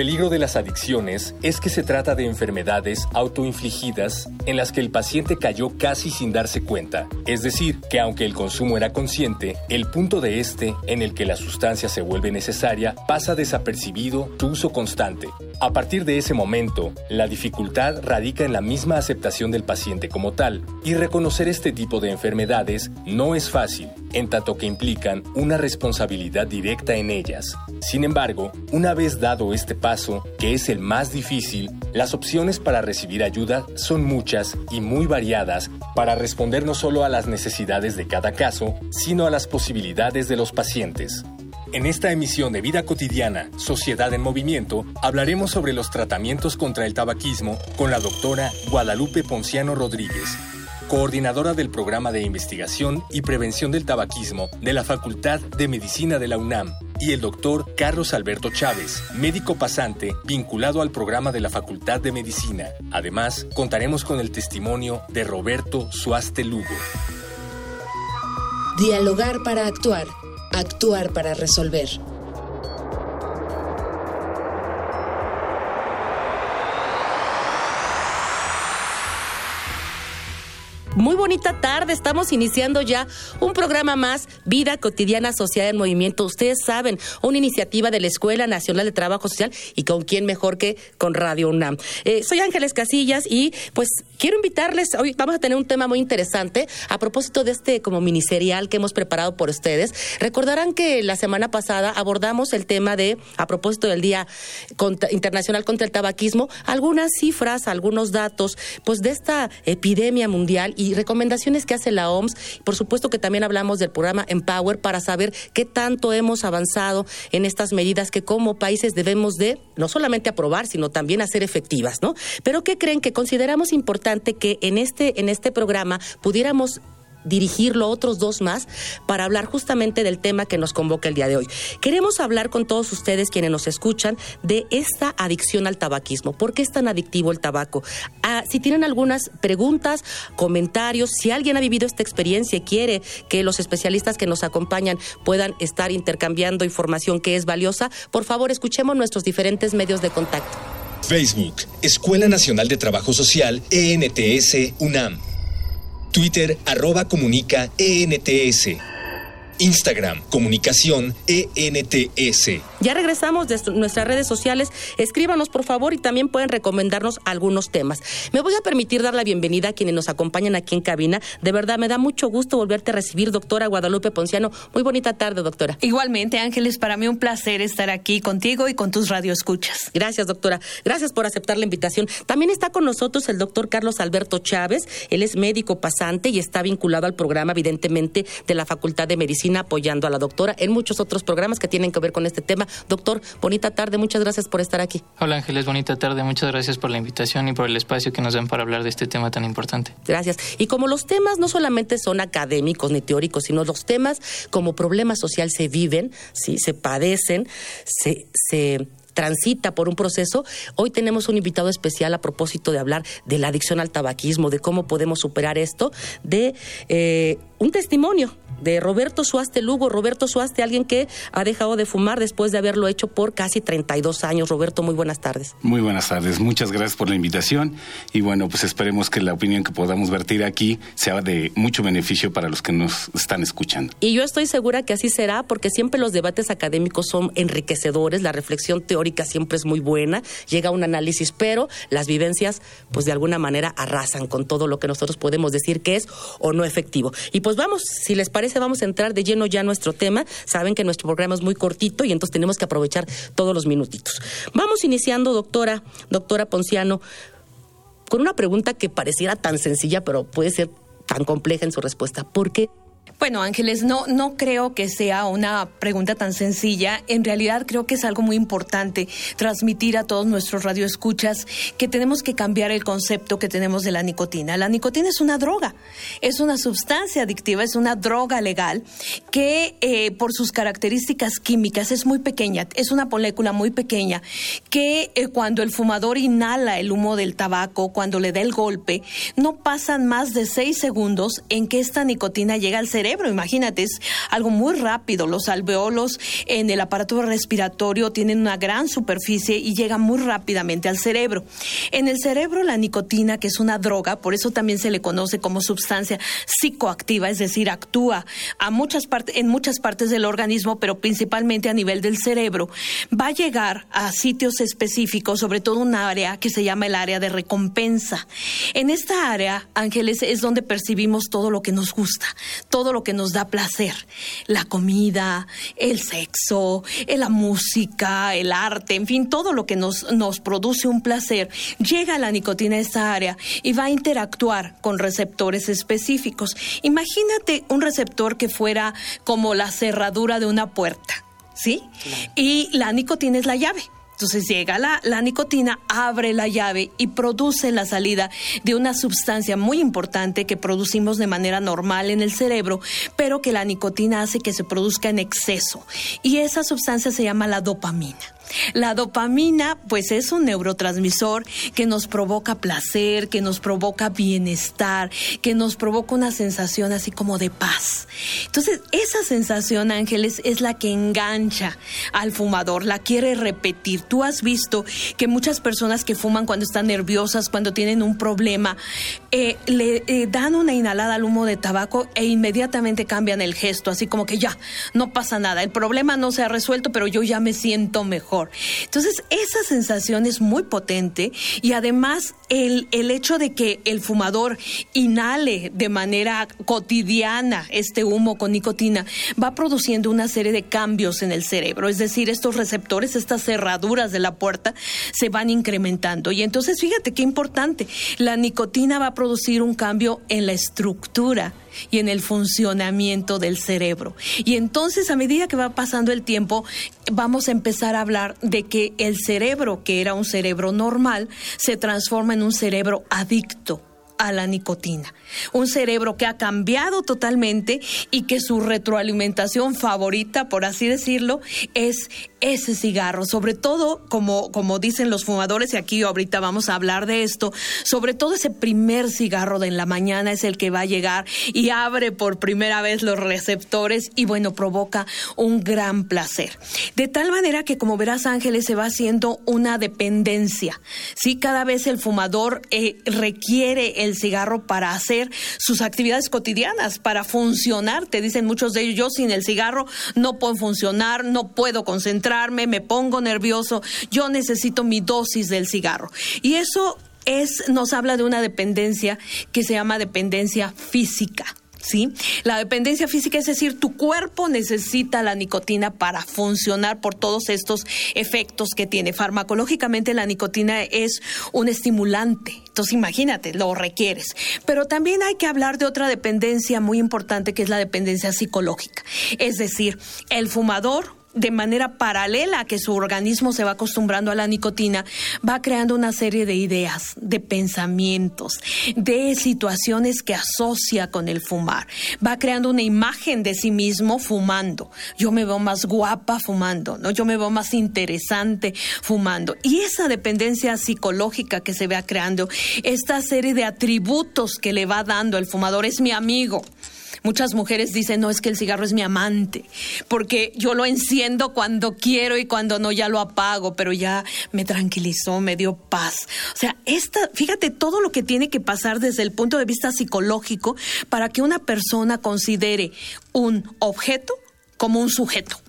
Peligro de las adicciones es que se trata de enfermedades autoinfligidas en las que el paciente cayó casi sin darse cuenta. Es decir, que aunque el consumo era consciente, el punto de este en el que la sustancia se vuelve necesaria pasa desapercibido su uso constante. A partir de ese momento, la dificultad radica en la misma aceptación del paciente como tal, y reconocer este tipo de enfermedades no es fácil, en tanto que implican una responsabilidad directa en ellas. Sin embargo, una vez dado este paso, que es el más difícil, las opciones para recibir ayuda son muchas y muy variadas para responder no solo a las necesidades de cada caso, sino a las posibilidades de los pacientes. En esta emisión de Vida Cotidiana, Sociedad en Movimiento, hablaremos sobre los tratamientos contra el tabaquismo con la doctora Guadalupe Ponciano Rodríguez, coordinadora del programa de investigación y prevención del tabaquismo de la Facultad de Medicina de la UNAM, y el doctor Carlos Alberto Chávez, médico pasante vinculado al programa de la Facultad de Medicina. Además, contaremos con el testimonio de Roberto Suaste Lugo. Dialogar para actuar, actuar para resolver. Muy bonita tarde, estamos iniciando ya un programa más, Vida Cotidiana Sociedad en Movimiento. Ustedes saben, una iniciativa de la Escuela Nacional de Trabajo Social y con quién mejor que con Radio UNAM. Eh, soy Ángeles Casillas y pues quiero invitarles, hoy vamos a tener un tema muy interesante a propósito de este como miniserial que hemos preparado por ustedes. Recordarán que la semana pasada abordamos el tema de, a propósito del Día Internacional contra el Tabaquismo, algunas cifras, algunos datos, pues de esta epidemia mundial y recomendaciones que hace la OMS. Por supuesto que también hablamos del programa Empower para saber qué tanto hemos avanzado en estas medidas que como países debemos de no solamente aprobar, sino también hacer efectivas, ¿no? Pero ¿qué creen que consideramos importante que en este en este programa pudiéramos dirigirlo otros dos más para hablar justamente del tema que nos convoca el día de hoy. Queremos hablar con todos ustedes quienes nos escuchan de esta adicción al tabaquismo. ¿Por qué es tan adictivo el tabaco? Ah, si tienen algunas preguntas, comentarios, si alguien ha vivido esta experiencia y quiere que los especialistas que nos acompañan puedan estar intercambiando información que es valiosa, por favor escuchemos nuestros diferentes medios de contacto. Facebook, Escuela Nacional de Trabajo Social, ENTS, UNAM. Twitter arroba comunica ENTS. Instagram, comunicación ENTS. Ya regresamos de nuestras redes sociales. Escríbanos, por favor, y también pueden recomendarnos algunos temas. Me voy a permitir dar la bienvenida a quienes nos acompañan aquí en cabina. De verdad, me da mucho gusto volverte a recibir, doctora Guadalupe Ponciano. Muy bonita tarde, doctora. Igualmente, Ángeles, para mí un placer estar aquí contigo y con tus radioescuchas. Gracias, doctora. Gracias por aceptar la invitación. También está con nosotros el doctor Carlos Alberto Chávez. Él es médico pasante y está vinculado al programa, evidentemente, de la Facultad de Medicina apoyando a la doctora en muchos otros programas que tienen que ver con este tema. Doctor, bonita tarde, muchas gracias por estar aquí. Hola Ángeles, bonita tarde, muchas gracias por la invitación y por el espacio que nos dan para hablar de este tema tan importante. Gracias. Y como los temas no solamente son académicos ni teóricos, sino los temas como problema social se viven, ¿sí? se padecen, se, se transita por un proceso. Hoy tenemos un invitado especial a propósito de hablar de la adicción al tabaquismo, de cómo podemos superar esto, de eh, un testimonio de Roberto Suaste Lugo. Roberto Suaste, alguien que ha dejado de fumar después de haberlo hecho por casi 32 años. Roberto, muy buenas tardes. Muy buenas tardes, muchas gracias por la invitación y bueno, pues esperemos que la opinión que podamos vertir aquí sea de mucho beneficio para los que nos están escuchando. Y yo estoy segura que así será porque siempre los debates académicos son enriquecedores, la reflexión teórica siempre es muy buena, llega un análisis, pero las vivencias pues de alguna manera arrasan con todo lo que nosotros podemos decir que es o no efectivo. Y pues vamos, si les parece vamos a entrar de lleno ya a nuestro tema. Saben que nuestro programa es muy cortito y entonces tenemos que aprovechar todos los minutitos. Vamos iniciando, doctora, doctora Ponciano, con una pregunta que pareciera tan sencilla, pero puede ser tan compleja en su respuesta. ¿Por qué Bueno, Ángeles, no, no creo que sea una pregunta tan sencilla. En realidad creo que es algo muy importante transmitir a todos nuestros radioescuchas que tenemos que cambiar el concepto que tenemos de la nicotina. La nicotina es una droga, es una sustancia adictiva, es una droga legal que eh, por sus características químicas es muy pequeña, es una molécula muy pequeña que eh, cuando el fumador inhala el humo del tabaco, cuando le da el golpe, no pasan más de seis segundos en que esta nicotina llega al cerebro Imagínate, es algo muy rápido. Los alveolos en el aparato respiratorio tienen una gran superficie y llega muy rápidamente al cerebro. En el cerebro la nicotina, que es una droga, por eso también se le conoce como sustancia psicoactiva, es decir, actúa a muchas partes, en muchas partes del organismo, pero principalmente a nivel del cerebro, va a llegar a sitios específicos, sobre todo un área que se llama el área de recompensa. En esta área, Ángeles, es donde percibimos todo lo que nos gusta, todo lo que nos da placer. La comida, el sexo, eh, la música, el arte, en fin, todo lo que nos, nos produce un placer, llega la nicotina a esta área y va a interactuar con receptores específicos. Imagínate un receptor que fuera como la cerradura de una puerta. ¿Sí? Y la nicotina es la llave. Entonces llega la, la, nicotina, abre la llave y produce la salida de una sustancia muy importante que producimos de manera normal en el cerebro, pero que la nicotina hace que se produzca en exceso. Y esa sustancia se llama la dopamina. La dopamina, pues es un neurotransmisor que nos provoca placer, que nos provoca bienestar, que nos provoca una sensación así como de paz. Entonces, esa sensación, Ángeles, es la que engancha al fumador, la quiere repetir. Tú has visto que muchas personas que fuman cuando están nerviosas, cuando tienen un problema, eh, le eh, dan una inhalada al humo de tabaco e inmediatamente cambian el gesto, así como que ya, no pasa nada, el problema no se ha resuelto, pero yo ya me siento mejor. Entonces, esa sensación es muy potente y además el, el hecho de que el fumador inhale de manera cotidiana este humo con nicotina va produciendo una serie de cambios en el cerebro. Es decir, estos receptores, estas cerraduras de la puerta se van incrementando. Y entonces, fíjate qué importante, la nicotina va a producir un cambio en la estructura y en el funcionamiento del cerebro. Y entonces, a medida que va pasando el tiempo, vamos a empezar a hablar de que el cerebro, que era un cerebro normal, se transforma en un cerebro adicto a la nicotina. Un cerebro que ha cambiado totalmente y que su retroalimentación favorita, por así decirlo, es ese cigarro, sobre todo, como, como dicen los fumadores, y aquí ahorita vamos a hablar de esto, sobre todo ese primer cigarro de en la mañana es el que va a llegar y abre por primera vez los receptores y bueno, provoca un gran placer. De tal manera que, como verás, Ángeles, se va haciendo una dependencia. Sí, cada vez el fumador eh, requiere el cigarro para hacer sus actividades cotidianas, para funcionar. Te dicen muchos de ellos, yo sin el cigarro no puedo funcionar, no puedo concentrar me pongo nervioso, yo necesito mi dosis del cigarro. Y eso es, nos habla de una dependencia que se llama dependencia física. ¿Sí? La dependencia física es decir, tu cuerpo necesita la nicotina para funcionar por todos estos efectos que tiene. Farmacológicamente la nicotina es un estimulante. Entonces imagínate, lo requieres. Pero también hay que hablar de otra dependencia muy importante que es la dependencia psicológica. Es decir, el fumador de manera paralela a que su organismo se va acostumbrando a la nicotina, va creando una serie de ideas, de pensamientos, de situaciones que asocia con el fumar. Va creando una imagen de sí mismo fumando. Yo me veo más guapa fumando, ¿no? Yo me veo más interesante fumando. Y esa dependencia psicológica que se va creando, esta serie de atributos que le va dando el fumador es mi amigo. Muchas mujeres dicen, no, es que el cigarro es mi amante, porque yo lo enciendo cuando quiero y cuando no ya lo apago, pero ya me tranquilizó, me dio paz. O sea, esta, fíjate todo lo que tiene que pasar desde el punto de vista psicológico para que una persona considere un objeto como un sujeto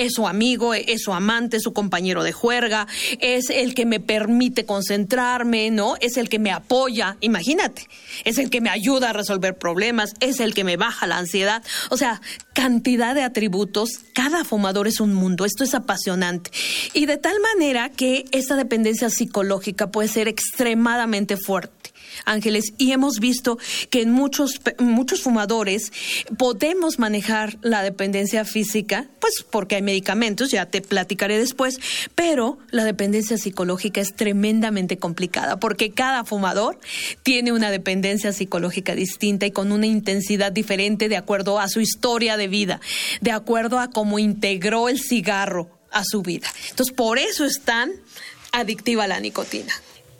es su amigo, es su amante, es su compañero de juerga, es el que me permite concentrarme, ¿no? Es el que me apoya, imagínate, es el que me ayuda a resolver problemas, es el que me baja la ansiedad, o sea, cantidad de atributos, cada fumador es un mundo, esto es apasionante. Y de tal manera que esta dependencia psicológica puede ser extremadamente fuerte Ángeles, y hemos visto que en muchos, muchos fumadores podemos manejar la dependencia física, pues porque hay medicamentos, ya te platicaré después, pero la dependencia psicológica es tremendamente complicada porque cada fumador tiene una dependencia psicológica distinta y con una intensidad diferente de acuerdo a su historia de vida, de acuerdo a cómo integró el cigarro a su vida. Entonces, por eso es tan adictiva la nicotina.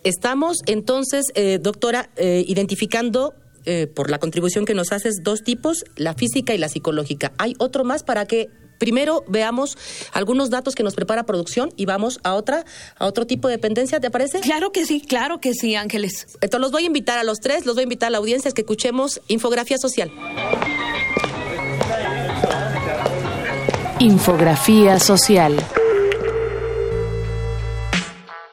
Estamos entonces, eh, doctora, eh, identificando eh, por la contribución que nos haces dos tipos, la física y la psicológica. ¿Hay otro más para que primero veamos algunos datos que nos prepara producción y vamos a otra, a otro tipo de dependencia, ¿te parece? Claro que sí, claro que sí, Ángeles. Entonces los voy a invitar a los tres, los voy a invitar a la audiencia a que escuchemos infografía social. Infografía social.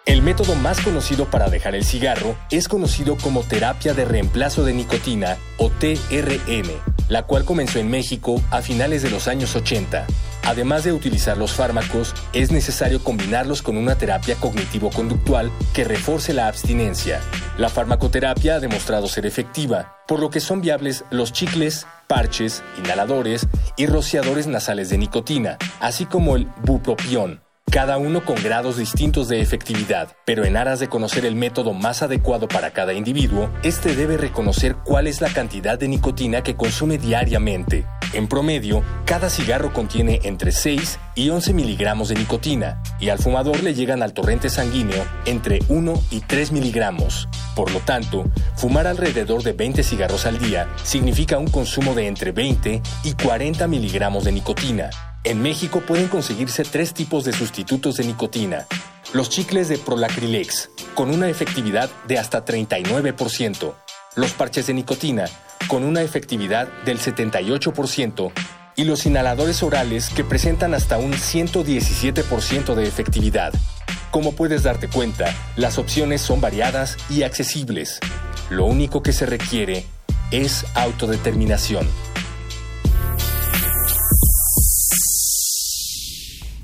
El método más conocido para dejar el cigarro es conocido como terapia de reemplazo de nicotina o TRN, la cual comenzó en México a finales de los años 80. Además de utilizar los fármacos, es necesario combinarlos con una terapia cognitivo-conductual que refuerce la abstinencia. La farmacoterapia ha demostrado ser efectiva, por lo que son viables los chicles, parches, inhaladores y rociadores nasales de nicotina, así como el bupropión, cada uno con grados distintos de efectividad, pero en aras de conocer el método más adecuado para cada individuo, este debe reconocer cuál es la cantidad de nicotina que consume diariamente. En promedio, cada cigarro contiene entre 6 y 11 miligramos de nicotina, y al fumador le llegan al torrente sanguíneo entre 1 y 3 miligramos. Por lo tanto, fumar alrededor de 20 cigarros al día significa un consumo de entre 20 y 40 miligramos de nicotina. En México pueden conseguirse tres tipos de sustitutos de nicotina. Los chicles de Prolacrilex, con una efectividad de hasta 39%. Los parches de nicotina, con una efectividad del 78%. Y los inhaladores orales, que presentan hasta un 117% de efectividad. Como puedes darte cuenta, las opciones son variadas y accesibles. Lo único que se requiere es autodeterminación.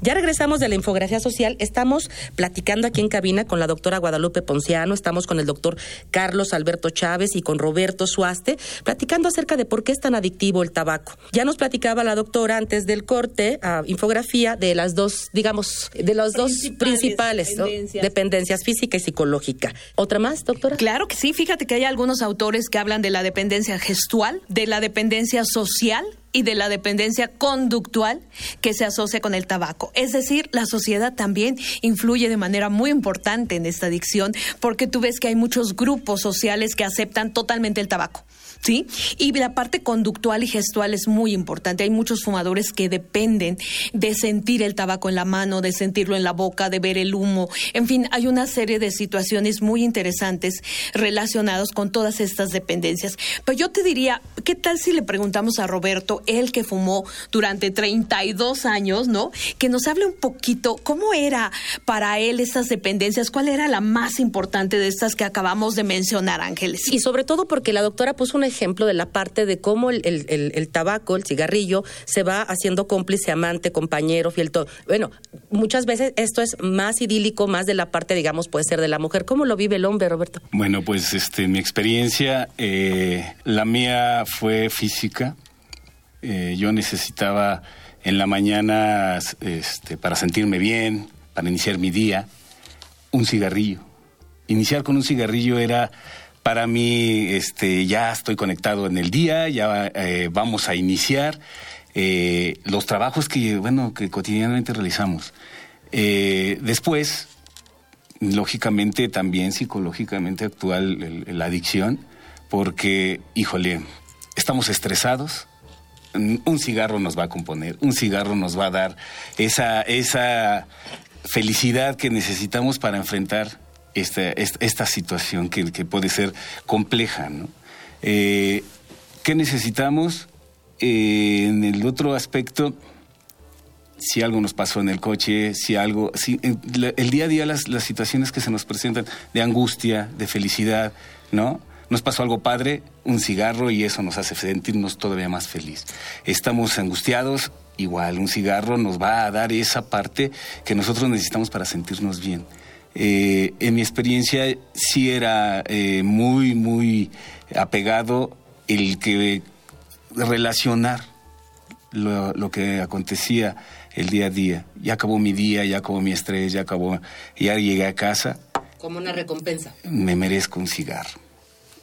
Ya regresamos de la infografía social. Estamos platicando aquí en cabina con la doctora Guadalupe Ponciano, estamos con el doctor Carlos Alberto Chávez y con Roberto Suaste, platicando acerca de por qué es tan adictivo el tabaco. Ya nos platicaba la doctora antes del corte, a infografía, de las dos, digamos, de las dos principales dependencias. dependencias física y psicológica. ¿Otra más, doctora? Claro que sí. Fíjate que hay algunos autores que hablan de la dependencia gestual, de la dependencia social y de la dependencia conductual que se asocia con el tabaco. Es decir, la sociedad también influye de manera muy importante en esta adicción porque tú ves que hay muchos grupos sociales que aceptan totalmente el tabaco. ¿Sí? Y la parte conductual y gestual es muy importante. Hay muchos fumadores que dependen de sentir el tabaco en la mano, de sentirlo en la boca, de ver el humo. En fin, hay una serie de situaciones muy interesantes relacionadas con todas estas dependencias. Pero yo te diría, ¿qué tal si le preguntamos a Roberto, él que fumó durante 32 años, ¿no? Que nos hable un poquito cómo era para él estas dependencias, cuál era la más importante de estas que acabamos de mencionar, Ángeles. Y sobre todo porque la doctora puso un ejemplo de la parte de cómo el, el, tabaco, el cigarrillo, se va haciendo cómplice, amante, compañero, fiel, todo. Bueno, muchas veces esto es más idílico, más de la parte, digamos, puede ser de la mujer. ¿Cómo lo vive el hombre, Roberto? Bueno, pues este, mi experiencia, eh, la mía fue física. Eh, yo necesitaba en la mañana, este, para sentirme bien, para iniciar mi día, un cigarrillo. Iniciar con un cigarrillo era para mí, este, ya estoy conectado en el día, ya eh, vamos a iniciar eh, los trabajos que, bueno, que cotidianamente realizamos. Eh, después, lógicamente, también psicológicamente actúa la adicción, porque, híjole, estamos estresados, un cigarro nos va a componer, un cigarro nos va a dar esa, esa felicidad que necesitamos para enfrentar esta, esta, situación que, que, puede ser compleja. ¿no? Eh, ¿Qué necesitamos? Eh, en el otro aspecto, si algo nos pasó en el coche, si algo, si, el día a día las, las situaciones que se nos presentan de angustia, de felicidad, ¿no? Nos pasó algo padre, un cigarro y eso nos hace sentirnos todavía más feliz. Estamos angustiados, igual un cigarro nos va a dar esa parte que nosotros necesitamos para sentirnos bien. Eh, en mi experiencia sí era eh, muy, muy apegado el que relacionar lo, lo, que acontecía el día a día. Ya acabó mi día, ya acabó mi estrés, ya acabó, ya llegué a casa. Como una recompensa. Me merezco un cigarro.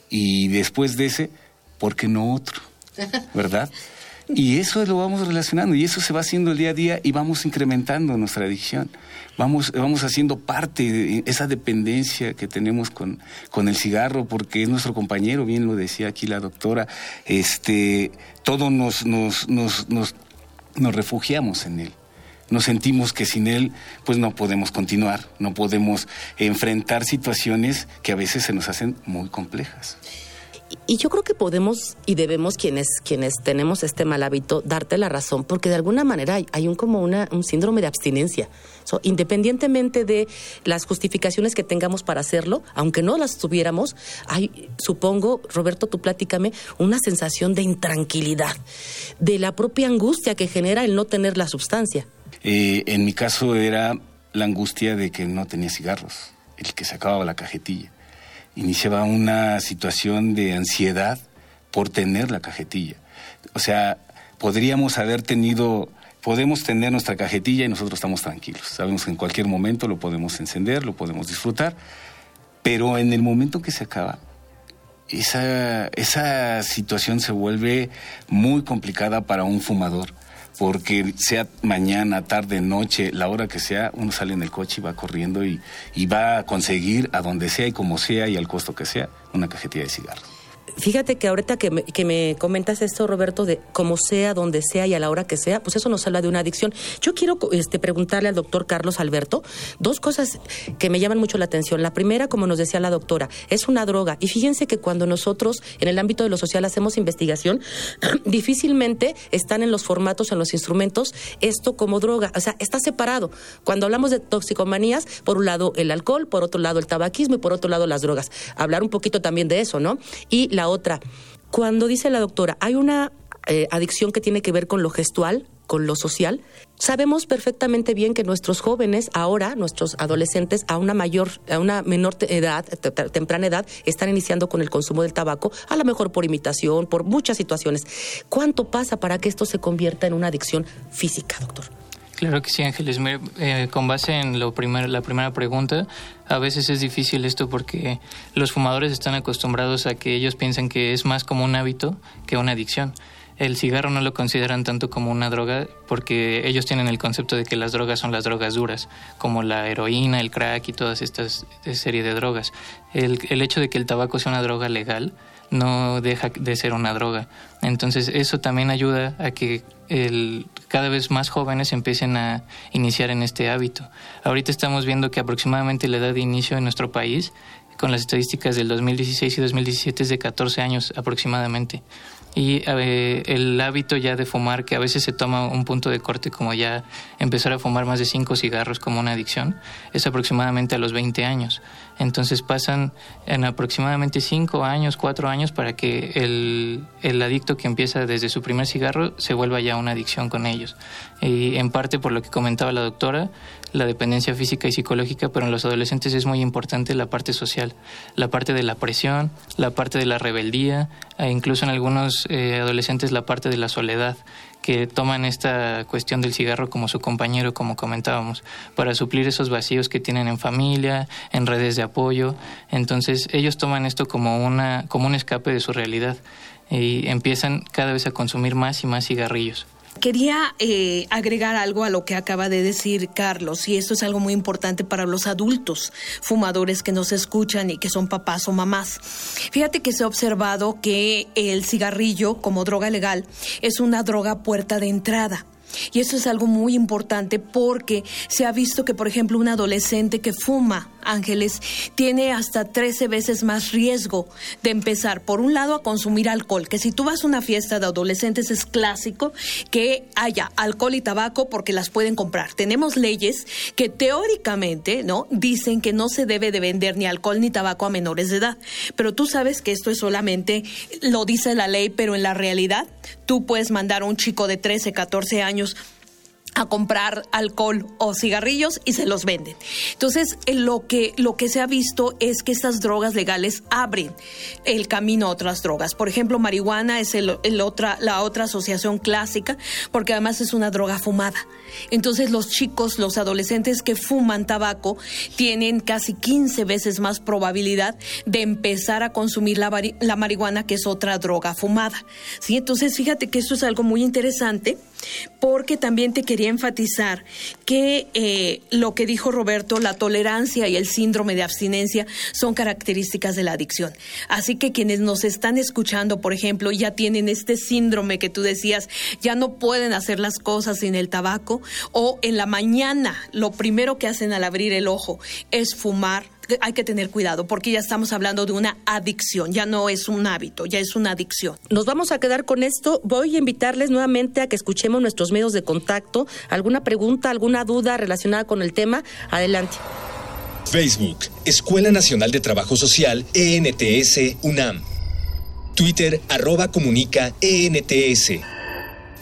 Y después de ese, ¿por qué no otro? ¿Verdad? Y eso lo vamos relacionando y eso se va haciendo el día a día y vamos incrementando nuestra adicción. Vamos, vamos haciendo parte de esa dependencia que tenemos con, con el cigarro porque es nuestro compañero, bien lo decía aquí la doctora, este, todos nos, nos, nos, nos, nos refugiamos en él nos sentimos que sin él pues no podemos continuar, no podemos enfrentar situaciones que a veces se nos hacen muy complejas. Y yo creo que podemos y debemos quienes quienes tenemos este mal hábito darte la razón, porque de alguna manera hay, un como una, un síndrome de abstinencia. independientemente de las justificaciones que tengamos para hacerlo, aunque no las tuviéramos, hay, supongo, Roberto, tú platícame, una sensación de intranquilidad, de la propia angustia que genera el no tener la sustancia. Eh, en mi caso era la angustia de que no tenía cigarros, el que se acababa la cajetilla iniciaba una situación de ansiedad por tener la cajetilla. O sea, podríamos haber tenido, podemos tener nuestra cajetilla y nosotros estamos tranquilos. Sabemos que en cualquier momento lo podemos encender, lo podemos disfrutar, pero en el momento que se acaba, esa, esa situación se vuelve muy complicada para un fumador porque sea mañana, tarde, noche, la hora que sea, uno sale en el coche y va corriendo y, va a conseguir a donde sea y como sea y al costo que sea una cajetilla de cigarros. Fíjate que ahorita que me, que me comentas esto, Roberto, de como sea, donde sea y a la hora que sea, pues eso nos habla de una adicción. Yo quiero este, preguntarle al doctor Carlos Alberto dos cosas que me llaman mucho la atención. La primera, como nos decía la doctora, es una droga. Y fíjense que cuando nosotros en el ámbito de lo social hacemos investigación, difícilmente están en los formatos, en los instrumentos, esto como droga. O sea, está separado. Cuando hablamos de toxicomanías, por un lado el alcohol, por otro lado el tabaquismo y por otro lado las drogas. Hablar un poquito también de eso, ¿no? Y la otra, cuando dice la doctora, hay una eh, adicción que tiene que ver con lo gestual, con lo social, sabemos perfectamente bien que nuestros jóvenes ahora, nuestros adolescentes a una mayor, a una menor edad, temprana edad, están iniciando con el consumo del tabaco, a lo mejor por imitación, por muchas situaciones. ¿Cuánto pasa para que esto se convierta en una adicción física, doctor? Claro que sí, Ángeles. Eh, con base en lo la primera pregunta, a veces es difícil esto porque los fumadores están acostumbrados a que ellos piensan que es más como un hábito que una adicción. El cigarro no lo consideran tanto como una droga porque ellos tienen el concepto de que las drogas son las drogas duras, como la heroína, el crack y todas estas serie de drogas. El, el hecho de que el tabaco sea una droga legal no deja de ser una droga. Entonces eso también ayuda a que el, cada vez más jóvenes empiecen a iniciar en este hábito. Ahorita estamos viendo que aproximadamente la edad de inicio en nuestro país, con las estadísticas del 2016 y 2017, es de 14 años aproximadamente y eh, el hábito ya de fumar, que a veces se toma un punto de corte como ya empezar a fumar más de cinco cigarros como una adicción, es aproximadamente a los 20 años. Entonces pasan en aproximadamente cinco años, cuatro años para que el, el adicto que empieza desde su primer cigarro se vuelva ya una adicción con ellos. Y en parte por lo que comentaba la doctora, la dependencia física y psicológica, pero en los adolescentes es muy importante la parte social, la parte de la presión, la parte de la rebeldía, e incluso en algunos eh, adolescentes la parte de la soledad, que toman esta cuestión del cigarro como su compañero, como comentábamos, para suplir esos vacíos que tienen en familia, en redes de apoyo. Entonces ellos toman esto como, una, como un escape de su realidad y empiezan cada vez a consumir más y más cigarrillos. Quería eh, agregar algo a lo que acaba de decir Carlos, y esto es algo muy importante para los adultos fumadores que nos escuchan y que son papás o mamás. Fíjate que se ha observado que el cigarrillo como droga legal es una droga puerta de entrada. Y eso es algo muy importante porque se ha visto que, por ejemplo, un adolescente que fuma ángeles tiene hasta 13 veces más riesgo de empezar, por un lado, a consumir alcohol, que si tú vas a una fiesta de adolescentes es clásico que haya alcohol y tabaco porque las pueden comprar. Tenemos leyes que teóricamente, ¿no? Dicen que no se debe de vender ni alcohol ni tabaco a menores de edad, pero tú sabes que esto es solamente, lo dice la ley, pero en la realidad tú puedes mandar a un chico de 13, 14 años a comprar alcohol o cigarrillos y se los venden. Entonces, lo que, lo que se ha visto es que estas drogas legales abren el camino a otras drogas. Por ejemplo, marihuana es el, otra, la otra asociación clásica, porque además es una droga fumada. Entonces, los chicos, los adolescentes que fuman tabaco, tienen casi 15 veces más probabilidad de empezar a consumir la, marihuana, que es otra droga fumada. ¿Sí? Entonces, fíjate que esto es algo muy interesante porque también te quería enfatizar que eh, lo que dijo Roberto, la tolerancia y el síndrome de abstinencia son características de la adicción. Así que quienes nos están escuchando, por ejemplo, ya tienen este síndrome que tú decías, ya no pueden hacer las cosas sin el tabaco o en la mañana lo primero que hacen al abrir el ojo es fumar hay que tener cuidado porque ya estamos hablando de una adicción, ya no es un hábito, ya es una adicción. Nos vamos a quedar con esto. Voy a invitarles nuevamente a que escuchemos nuestros medios de contacto. ¿Alguna pregunta, alguna duda relacionada con el tema? Adelante. Facebook, Escuela Nacional de Trabajo Social, ENTS, UNAM. Twitter, arroba comunica, ENTS.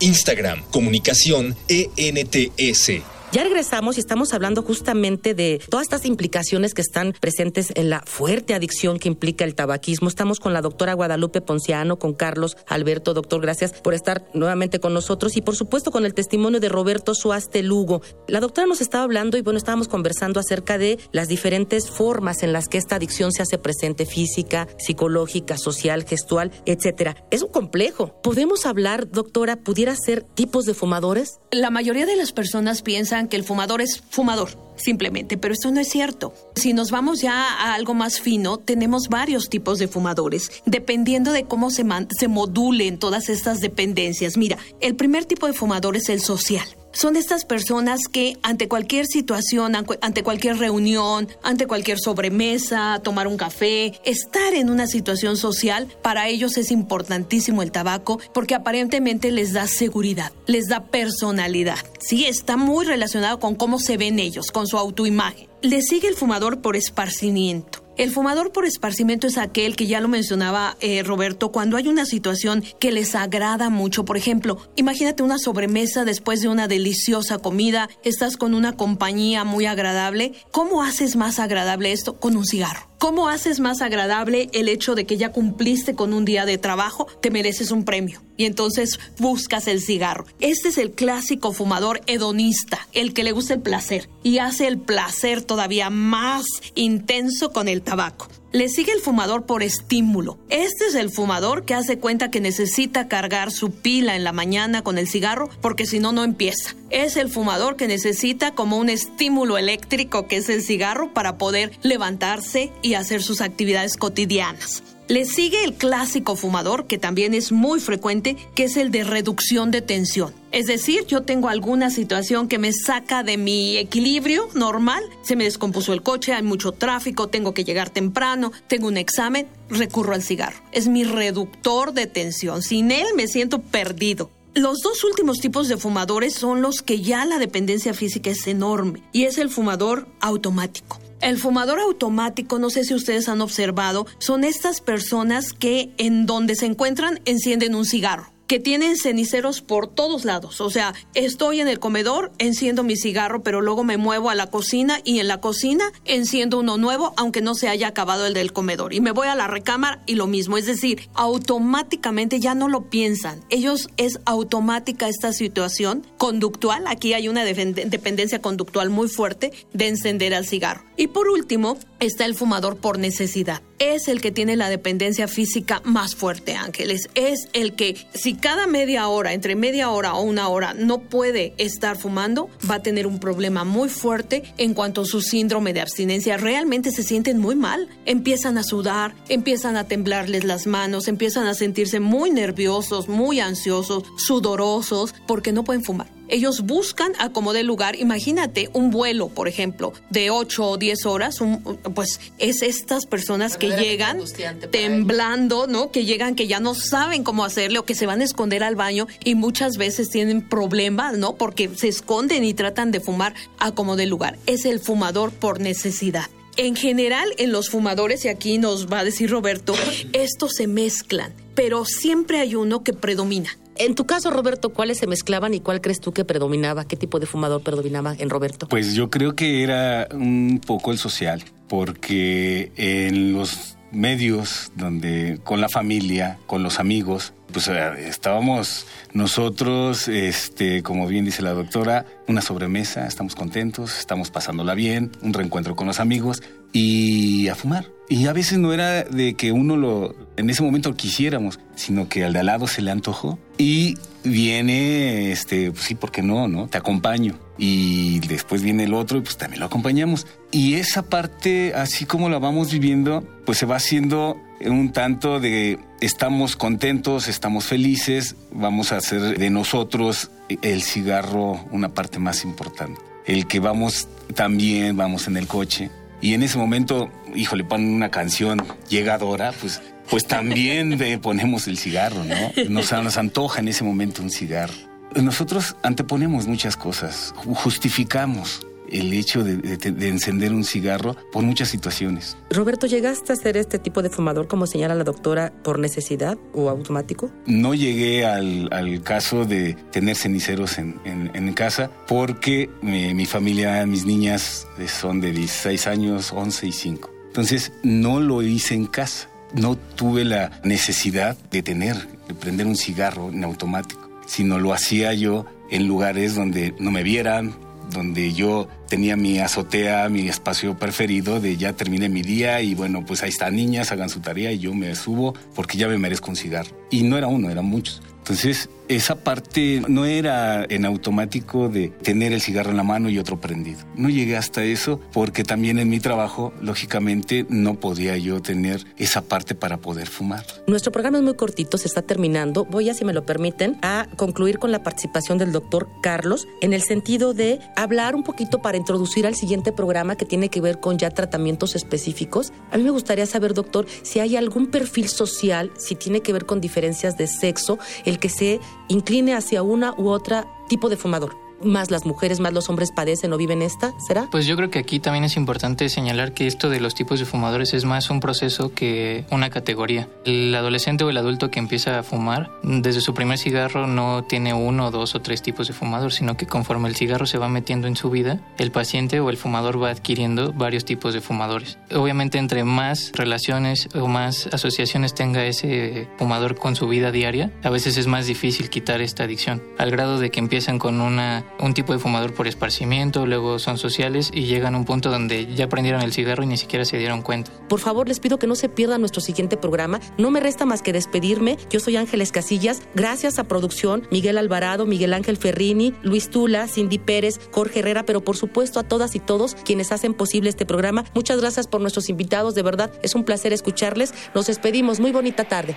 Instagram, comunicación, ENTS. Ya regresamos y estamos hablando justamente de todas estas implicaciones que están presentes en la fuerte adicción que implica el tabaquismo. Estamos con la doctora Guadalupe Ponciano, con Carlos Alberto. Doctor, gracias por estar nuevamente con nosotros y por supuesto con el testimonio de Roberto Suaste Lugo. La doctora nos estaba hablando y bueno, estábamos conversando acerca de las diferentes formas en las que esta adicción se hace presente, física, psicológica, social, gestual, etcétera. Es un complejo. ¿Podemos hablar, doctora, pudiera ser tipos de fumadores? La mayoría de las personas piensan que el fumador es fumador, simplemente, pero eso no es cierto. Si nos vamos ya a algo más fino, tenemos varios tipos de fumadores, dependiendo de cómo se, se modulen todas estas dependencias. Mira, el primer tipo de fumador es el social son estas personas que ante cualquier situación, ante cualquier reunión, ante cualquier sobremesa, tomar un café, estar en una situación social, para ellos es importantísimo el tabaco porque aparentemente les da seguridad, les da personalidad. Sí, está muy relacionado con cómo se ven ellos, con su autoimagen. Le sigue el fumador por esparcimiento. El fumador por esparcimiento es aquel que ya lo mencionaba eh, Roberto, cuando hay una situación que les agrada mucho. Por ejemplo, imagínate una sobremesa después de una deliciosa comida, estás con una compañía muy agradable. ¿Cómo haces más agradable esto? Con un cigarro. ¿Cómo haces más agradable el hecho de que ya cumpliste con un día de trabajo? Te mereces un premio. Y entonces buscas el cigarro. Este es el clásico fumador hedonista, el que le gusta el placer y hace el placer todavía más intenso con el tabaco. Le sigue el fumador por estímulo. Este es el fumador que hace cuenta que necesita cargar su pila en la mañana con el cigarro porque si no, no empieza. Es el fumador que necesita como un estímulo eléctrico que es el cigarro para poder levantarse y hacer sus actividades cotidianas. Le sigue el clásico fumador, que también es muy frecuente, que es el de reducción de tensión. Es decir, yo tengo alguna situación que me saca de mi equilibrio normal, se me descompuso el coche, hay mucho tráfico, tengo que llegar temprano, tengo un examen, recurro al cigarro. Es mi reductor de tensión. Sin él me siento perdido. Los dos últimos tipos de fumadores son los que ya la dependencia física es enorme y es el fumador automático. El fumador automático, no sé si ustedes han observado, son estas personas que en donde se encuentran encienden un cigarro que tienen ceniceros por todos lados. O sea, estoy en el comedor, enciendo mi cigarro, pero luego me muevo a la cocina y en la cocina enciendo uno nuevo, aunque no se haya acabado el del comedor. Y me voy a la recámara y lo mismo. Es decir, automáticamente ya no lo piensan. Ellos es automática esta situación conductual. Aquí hay una dependencia conductual muy fuerte de encender el cigarro. Y por último, está el fumador por necesidad es el que tiene la dependencia física más fuerte, Ángeles. Es el que si cada media hora, entre media hora o una hora, no puede estar fumando, va a tener un problema muy fuerte en cuanto a su síndrome de abstinencia. Realmente se sienten muy mal. Empiezan a sudar, empiezan a temblarles las manos, empiezan a sentirse muy nerviosos, muy ansiosos, sudorosos, porque no pueden fumar. Ellos buscan acomodar lugar. Imagínate un vuelo, por ejemplo, de 8 o 10 horas, pues es estas personas que llegan temblando, ¿no? Que llegan que ya no saben cómo hacerle o que se van a esconder al baño y muchas veces tienen problemas, ¿no? Porque se esconden y tratan de fumar a como de lugar. Es el fumador por necesidad. En general, en los fumadores, y aquí nos va a decir Roberto, estos se mezclan, pero siempre hay uno que predomina En tu caso, Roberto, ¿cuáles se mezclaban y cuál crees tú que predominaba? ¿Qué tipo de fumador predominaba en Roberto? Pues yo creo que era un poco el social, porque en los medios donde con la familia, con los amigos, pues estábamos nosotros, este, como bien dice la doctora, una sobremesa, estamos contentos, estamos pasándola bien, un reencuentro con los amigos y a fumar. Y a veces no era de que uno lo en ese momento quisiéramos, sino que al de al lado se le antojó y viene, este, pues sí, ¿por qué no? ¿No? Te acompaño. Y después viene el otro y pues también lo acompañamos. Y esa parte, así como la vamos viviendo, pues se va haciendo un tanto de estamos contentos, estamos felices, vamos a hacer de nosotros el cigarro una parte más importante. El que vamos también, vamos en el coche. Y en ese momento, híjole, ponen una canción llegadora, pues pues también le ponemos el cigarro, ¿no? Nos, nos antoja en ese momento un cigarro. Nosotros anteponemos muchas cosas, justificamos el hecho de, encender un cigarro por muchas situaciones. Roberto, ¿llegaste a ser este tipo de fumador, como señala la doctora, por necesidad o automático? No llegué al, caso de tener ceniceros en, en, casa porque mi, mi, familia, mis niñas son de 16 años, 11 y 5. Entonces no lo hice en casa. No tuve la necesidad de tener, de prender un cigarro en automático, sino lo hacía yo en lugares donde no me vieran, donde yo tenía mi azotea, mi espacio preferido de ya terminé mi día y bueno, pues ahí están niñas, hagan su tarea y yo me subo porque ya me merezco un cigarro. Y no era uno, eran muchos. Entonces, esa parte no era en automático de tener el cigarro en la mano y otro prendido. No llegué hasta eso porque también en mi trabajo, lógicamente, no podía yo tener esa parte para poder fumar. Nuestro programa es muy cortito, se está terminando. Voy a, si me lo permiten, a concluir con la participación del doctor Carlos en el sentido de hablar un poquito para introducir al siguiente programa que tiene que ver con ya tratamientos específicos. A mí me gustaría saber, doctor, si hay algún perfil social, si tiene que ver con diferencias de sexo, el que se incline hacia una u otra tipo de fumador más las mujeres, más los hombres padecen o viven esta, ¿será? Pues yo creo que aquí también es importante señalar que esto de los tipos de fumadores es más un proceso que una categoría. El adolescente o el adulto que empieza a fumar, desde su primer cigarro no tiene uno, dos o tres tipos de fumador, sino que conforme el cigarro se va metiendo en su vida, el paciente o el fumador va adquiriendo varios tipos de fumadores. Obviamente entre más relaciones o más asociaciones tenga ese fumador con su vida diaria, a veces es más difícil quitar esta adicción, al grado de que empiezan con una un tipo de fumador por esparcimiento, luego son sociales y llegan a un punto donde ya prendieron el cigarro y ni siquiera se dieron cuenta. Por favor, les pido que no se pierdan nuestro siguiente programa. No me resta más que despedirme. Yo soy Ángeles Casillas. Gracias a producción, Miguel Alvarado, Miguel Ángel Ferrini, Luis Tula, Cindy Pérez, Jorge Herrera, pero por supuesto a todas y todos quienes hacen posible este programa. Muchas gracias por nuestros invitados. De verdad, es un placer escucharles. Nos despedimos. Muy bonita tarde.